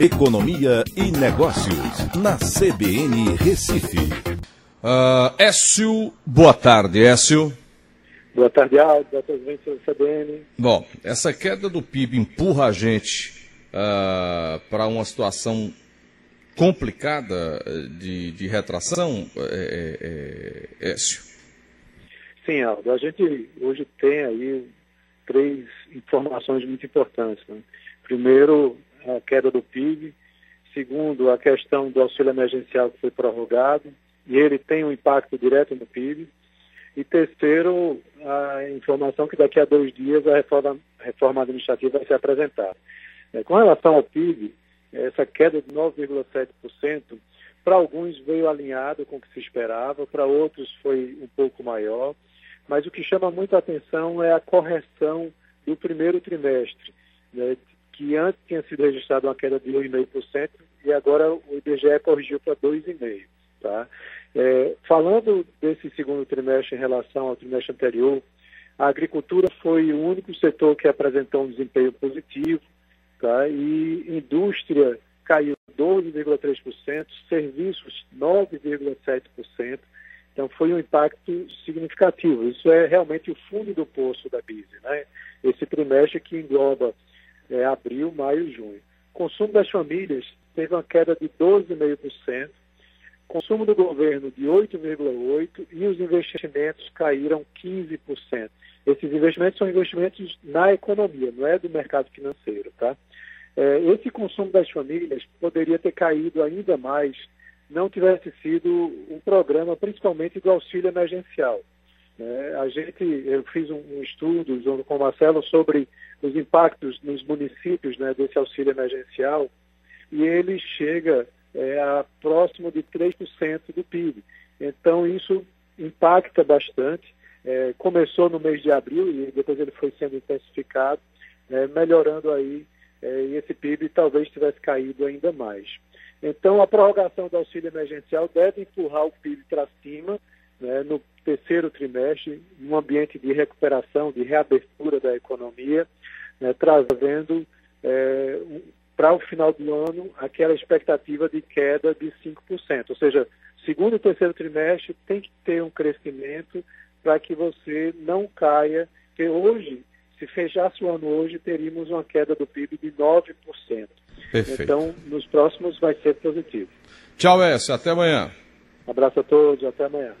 Economia e Negócios, na CBN Recife. Uh, Écio, boa tarde, Écio. Boa tarde, Aldo. Boa tarde, da CBN. Bom, essa queda do PIB empurra a gente uh, para uma situação complicada de, de retração, é, é, é, Écio? Sim, Aldo. A gente hoje tem aí três informações muito importantes. Né? Primeiro, a queda do PIB. Segundo, a questão do auxílio emergencial que foi prorrogado, e ele tem um impacto direto no PIB. E terceiro, a informação que daqui a dois dias a reforma, reforma administrativa vai ser apresentada. É, com relação ao PIB, essa queda de 9,7%, para alguns veio alinhado com o que se esperava, para outros foi um pouco maior, mas o que chama muito a atenção é a correção do primeiro trimestre, né, que antes tinha sido registrado uma queda de 1,5% e agora o IBGE corrigiu para 2,5%. Tá? É, falando desse segundo trimestre em relação ao trimestre anterior, a agricultura foi o único setor que apresentou um desempenho positivo, tá? e indústria caiu 12,3%, serviços 9,7%, então foi um impacto significativo. Isso é realmente o fundo do poço da BISE, né? esse trimestre que engloba é, abril, maio e junho. Consumo das famílias teve uma queda de 12,5%, consumo do governo de 8,8% e os investimentos caíram 15%. Esses investimentos são investimentos na economia, não é do mercado financeiro, tá? É, esse consumo das famílias poderia ter caído ainda mais não tivesse sido um programa, principalmente do auxílio emergencial. É, a gente, eu fiz um, estudo junto com o Marcelo sobre os impactos nos municípios né, desse auxílio emergencial e ele chega é, a próximo de 3% do PIB. Então isso impacta bastante. É, começou no mês de abril e depois ele foi sendo intensificado, é, melhorando aí, é, e esse PIB talvez tivesse caído ainda mais. Então a prorrogação do auxílio emergencial deve empurrar o PIB para cima, né, no terceiro trimestre, num ambiente de recuperação, de reabertura da economia, né, trazendo é, para o final do ano aquela expectativa de queda de 5%. Ou seja, segundo e terceiro trimestre tem que ter um crescimento para que você não caia, que hoje, se fechasse o ano hoje, teríamos uma queda do PIB de 9%. Perfeito. Então, nos próximos vai ser positivo. Tchau, S. Até amanhã. Um abraço a todos, até amanhã.